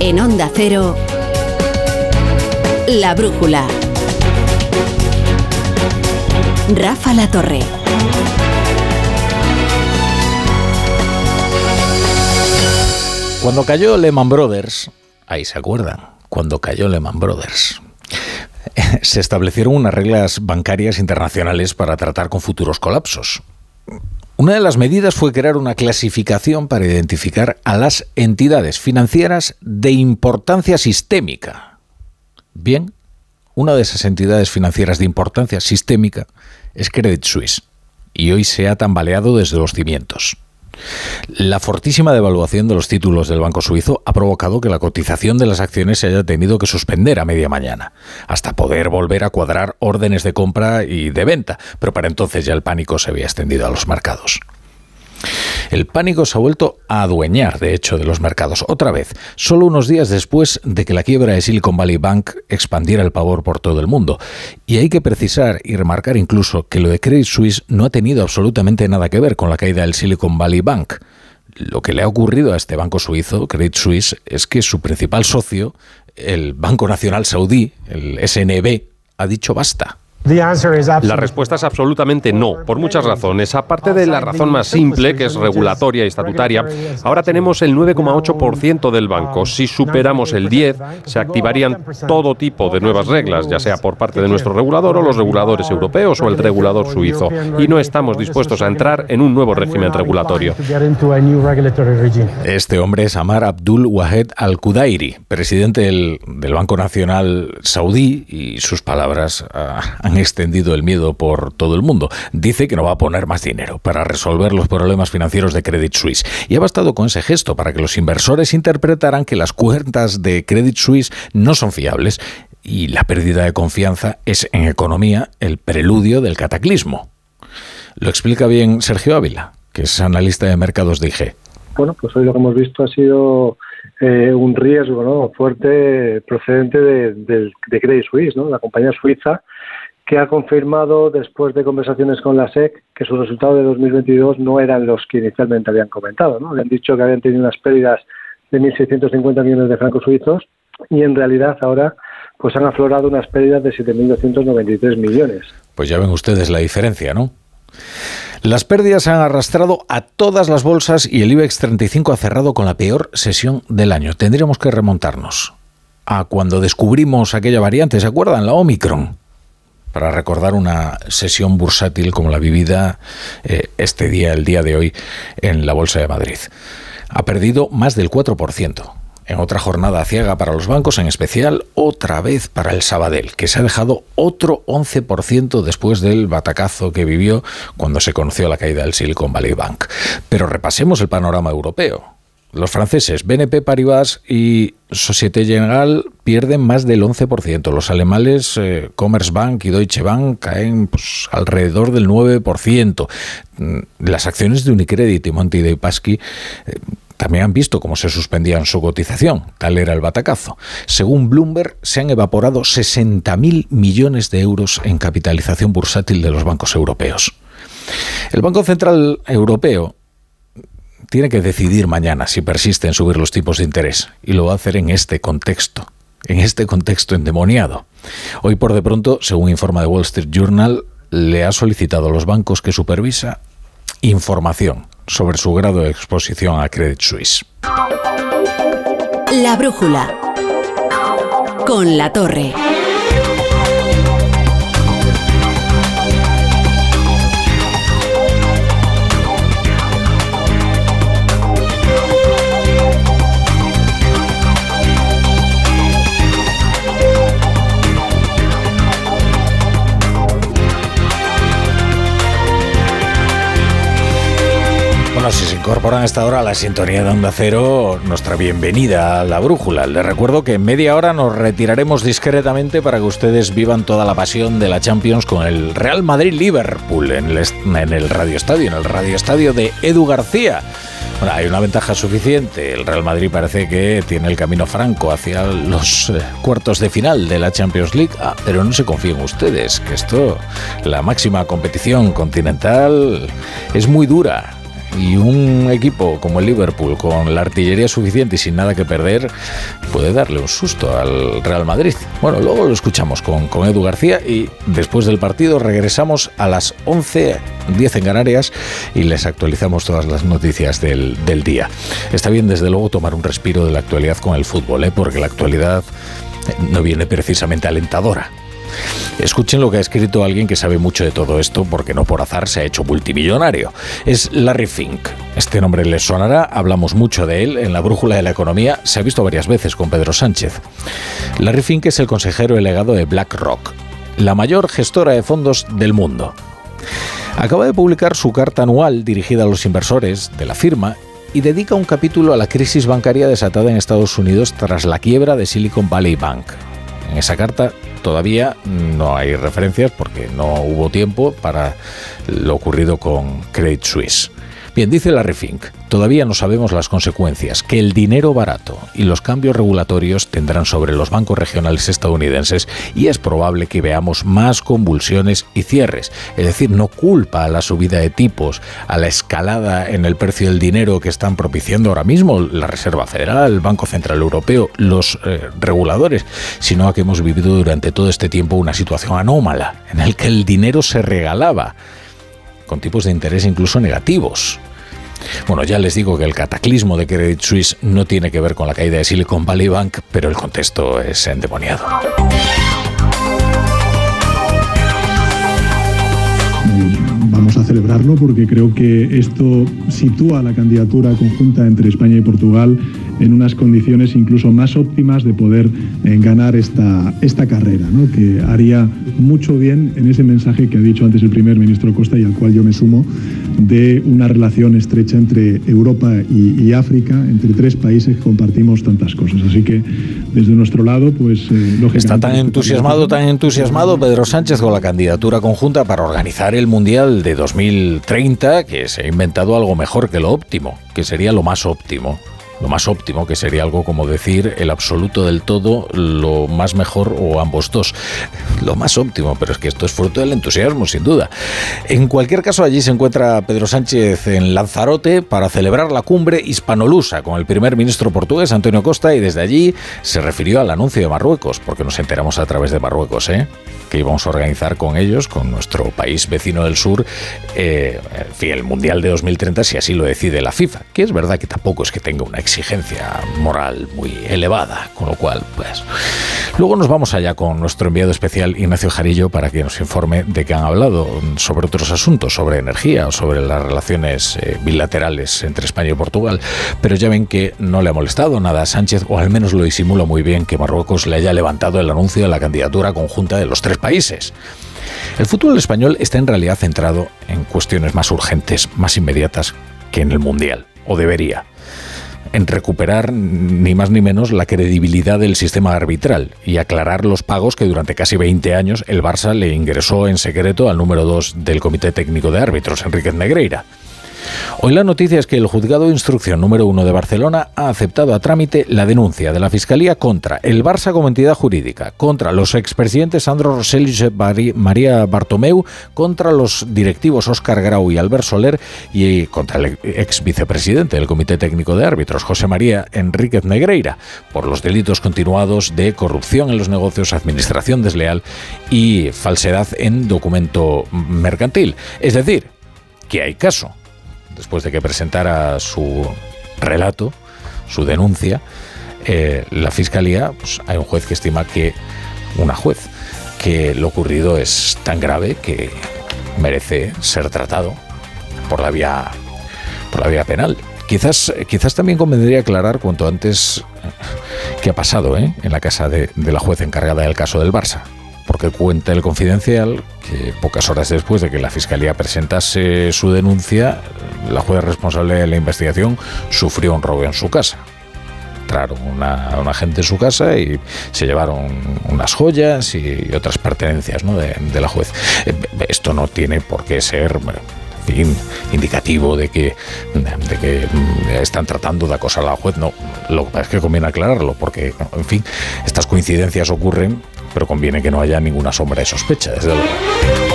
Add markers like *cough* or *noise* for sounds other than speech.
En Onda Cero, La Brújula. Rafa La Torre. Cuando cayó Lehman Brothers, ahí se acuerdan, cuando cayó Lehman Brothers, *laughs* se establecieron unas reglas bancarias internacionales para tratar con futuros colapsos. Una de las medidas fue crear una clasificación para identificar a las entidades financieras de importancia sistémica. Bien, una de esas entidades financieras de importancia sistémica es Credit Suisse y hoy se ha tambaleado desde los cimientos. La fortísima devaluación de los títulos del Banco Suizo ha provocado que la cotización de las acciones se haya tenido que suspender a media mañana, hasta poder volver a cuadrar órdenes de compra y de venta, pero para entonces ya el pánico se había extendido a los mercados. El pánico se ha vuelto a adueñar, de hecho, de los mercados otra vez, solo unos días después de que la quiebra de Silicon Valley Bank expandiera el pavor por todo el mundo. Y hay que precisar y remarcar incluso que lo de Credit Suisse no ha tenido absolutamente nada que ver con la caída del Silicon Valley Bank. Lo que le ha ocurrido a este banco suizo, Credit Suisse, es que su principal socio, el Banco Nacional Saudí, el SNB, ha dicho basta. La respuesta es absolutamente no, por muchas razones. Aparte de la razón más simple, que es regulatoria y estatutaria, ahora tenemos el 9,8% del banco. Si superamos el 10, se activarían todo tipo de nuevas reglas, ya sea por parte de nuestro regulador o los reguladores europeos o el regulador suizo. Y no estamos dispuestos a entrar en un nuevo régimen regulatorio. Este hombre es Amar Abdul Wahed Al-Qudairi, presidente del, Banco Nacional Saudí, y sus palabras han extendido el miedo por todo el mundo. Dice que no va a poner más dinero para resolver los problemas financieros de Credit Suisse. Y ha bastado con ese gesto para que los inversores interpretaran que las cuentas de Credit Suisse no son fiables y la pérdida de confianza es en economía el preludio del cataclismo. Lo explica bien Sergio Ávila, que es analista de mercados de IG. Bueno, pues hoy lo que hemos visto ha sido eh, un riesgo fuerte procedente de, de, Credit Suisse, ¿no? la compañía suiza que ha confirmado después de conversaciones con la SEC que sus resultados de 2022 no eran los que inicialmente habían comentado. ¿no? Habían dicho que habían tenido unas pérdidas de 1.650 millones de francos suizos y en realidad ahora pues han aflorado unas pérdidas de 7.293 millones. Pues ya ven ustedes la diferencia, ¿no? Las pérdidas han arrastrado a todas las bolsas y el IBEX 35 ha cerrado con la peor sesión del año. Tendríamos que remontarnos a cuando descubrimos aquella variante, ¿se acuerdan? La Omicron para recordar una sesión bursátil como la vivida eh, este día, el día de hoy, en la Bolsa de Madrid. Ha perdido más del 4%. En otra jornada ciega para los bancos, en especial otra vez para el Sabadell, que se ha dejado otro 11% después del batacazo que vivió cuando se conoció la caída del Silicon Valley Bank. Pero repasemos el panorama europeo. Los franceses BNP Paribas y Societe Generale pierden más del 11%. Los alemanes eh, Commerzbank y Deutsche Bank caen pues, alrededor del 9%. Mm, las acciones de Unicredit y Monty de Paschi eh, también han visto cómo se suspendían su cotización. Tal era el batacazo. Según Bloomberg, se han evaporado 60.000 millones de euros en capitalización bursátil de los bancos europeos. El Banco Central Europeo tiene que decidir mañana si persiste en subir los tipos de interés y lo va a hacer en este contexto, en este contexto endemoniado. Hoy por de pronto, según informa The Wall Street Journal, le ha solicitado a los bancos que supervisa información sobre su grado de exposición a Credit Suisse. La brújula con la torre. Incorporan esta hora a la sintonía de Onda Cero, nuestra bienvenida a la brújula. Les recuerdo que en media hora nos retiraremos discretamente para que ustedes vivan toda la pasión de la Champions con el Real Madrid-Liverpool en el, en el Radio Estadio, en el Radio Estadio de Edu García. Bueno, hay una ventaja suficiente. El Real Madrid parece que tiene el camino franco hacia los eh, cuartos de final de la Champions League. Ah, pero no se confíen ustedes, que esto, la máxima competición continental, es muy dura y un equipo como el Liverpool, con la artillería suficiente y sin nada que perder, puede darle un susto al Real Madrid. Bueno, luego lo escuchamos con, con Edu García y después del partido regresamos a las 11.10 en Canarias y les actualizamos todas las noticias del, del día. Está bien, desde luego, tomar un respiro de la actualidad con el fútbol, ¿eh? porque la actualidad no viene precisamente alentadora. Escuchen lo que ha escrito alguien que sabe mucho de todo esto, porque no por azar se ha hecho multimillonario. Es Larry Fink. Este nombre les sonará, hablamos mucho de él en la Brújula de la Economía, se ha visto varias veces con Pedro Sánchez. Larry Fink es el consejero delegado de BlackRock, la mayor gestora de fondos del mundo. Acaba de publicar su carta anual dirigida a los inversores de la firma y dedica un capítulo a la crisis bancaria desatada en Estados Unidos tras la quiebra de Silicon Valley Bank. En esa carta todavía no hay referencias porque no hubo tiempo para lo ocurrido con Credit Suisse. Bien, dice Larry Fink, todavía no sabemos las consecuencias que el dinero barato y los cambios regulatorios tendrán sobre los bancos regionales estadounidenses y es probable que veamos más convulsiones y cierres. Es decir, no culpa a la subida de tipos, a la escalada en el precio del dinero que están propiciando ahora mismo la Reserva Federal, el Banco Central Europeo, los eh, reguladores, sino a que hemos vivido durante todo este tiempo una situación anómala en la que el dinero se regalaba con tipos de interés incluso negativos. Bueno, ya les digo que el cataclismo de Credit Suisse no tiene que ver con la caída de Silicon Valley Bank, pero el contexto es endemoniado. Vamos a celebrarlo porque creo que esto sitúa la candidatura conjunta entre España y Portugal en unas condiciones incluso más óptimas de poder eh, ganar esta, esta carrera, ¿no? que haría mucho bien en ese mensaje que ha dicho antes el primer ministro Costa y al cual yo me sumo, de una relación estrecha entre Europa y, África, entre tres países que compartimos tantas cosas. Así que desde nuestro lado, pues eh, Está tan entusiasmado, tan entusiasmado Pedro Sánchez con la candidatura conjunta para organizar el Mundial de 2030 que se ha inventado algo mejor que lo óptimo, que sería lo más óptimo lo más óptimo, que sería algo como decir el absoluto del todo, lo más mejor o ambos dos. *laughs* Lo más óptimo, pero es que esto es fruto del entusiasmo, sin duda. En cualquier caso, allí se encuentra Pedro Sánchez en Lanzarote para celebrar la cumbre hispanolusa con el primer ministro portugués, Antonio Costa, y desde allí se refirió al anuncio de Marruecos, porque nos enteramos a través de Marruecos, ¿eh? que íbamos a organizar con ellos, con nuestro país vecino del sur, eh, el Mundial de 2030, si así lo decide la FIFA, que es verdad que tampoco es que tenga una exigencia moral muy elevada, con lo cual, pues... Luego nos vamos allá con nuestro enviado especial Ignacio Jarillo para que nos informe de qué han hablado sobre otros asuntos, sobre energía o sobre las relaciones eh, bilaterales entre España y Portugal. Pero ya ven que no le ha molestado nada a Sánchez, o al menos lo disimula muy bien que Marruecos le haya levantado el anuncio de la candidatura conjunta de los tres países. El fútbol español está en realidad centrado en cuestiones más urgentes, más inmediatas que en el Mundial, o debería en recuperar ni más ni menos la credibilidad del sistema arbitral y aclarar los pagos que durante casi 20 años el Barça le ingresó en secreto al número 2 del Comité Técnico de Árbitros, Enrique Negreira. Hoy la noticia es que el juzgado de instrucción número uno de Barcelona ha aceptado a trámite la denuncia de la Fiscalía contra el Barça como entidad jurídica, contra los expresidentes Sandro Rosell y María Bartomeu, contra los directivos Óscar Grau y Albert Soler y contra el ex vicepresidente del Comité Técnico de Árbitros, José María Enríquez Negreira, por los delitos continuados de corrupción en los negocios, administración desleal y falsedad en documento mercantil. Es decir, que hay caso después de que presentara su relato, su denuncia, eh, la fiscalía, pues, hay un juez que estima que, una juez, que lo ocurrido es tan grave que merece ser tratado por la vía, por la vía penal. Quizás, quizás también convendría aclarar cuanto antes eh, qué ha pasado ¿eh? en la casa de, de la juez encargada del caso del Barça porque cuenta el confidencial pocas horas después de que la Fiscalía presentase su denuncia, la jueza responsable de la investigación sufrió un robo en su casa. Entraron una, una gente en su casa y se llevaron unas joyas y otras pertenencias de, la juez. Eh, esto no tiene por qué ser indicativo de que, de que están tratando de acosar a la juez. No, lo que pasa es que conviene aclararlo, porque, en fin, estas coincidencias ocurren pero conviene que no haya ninguna sombra de sospecha, desde luego.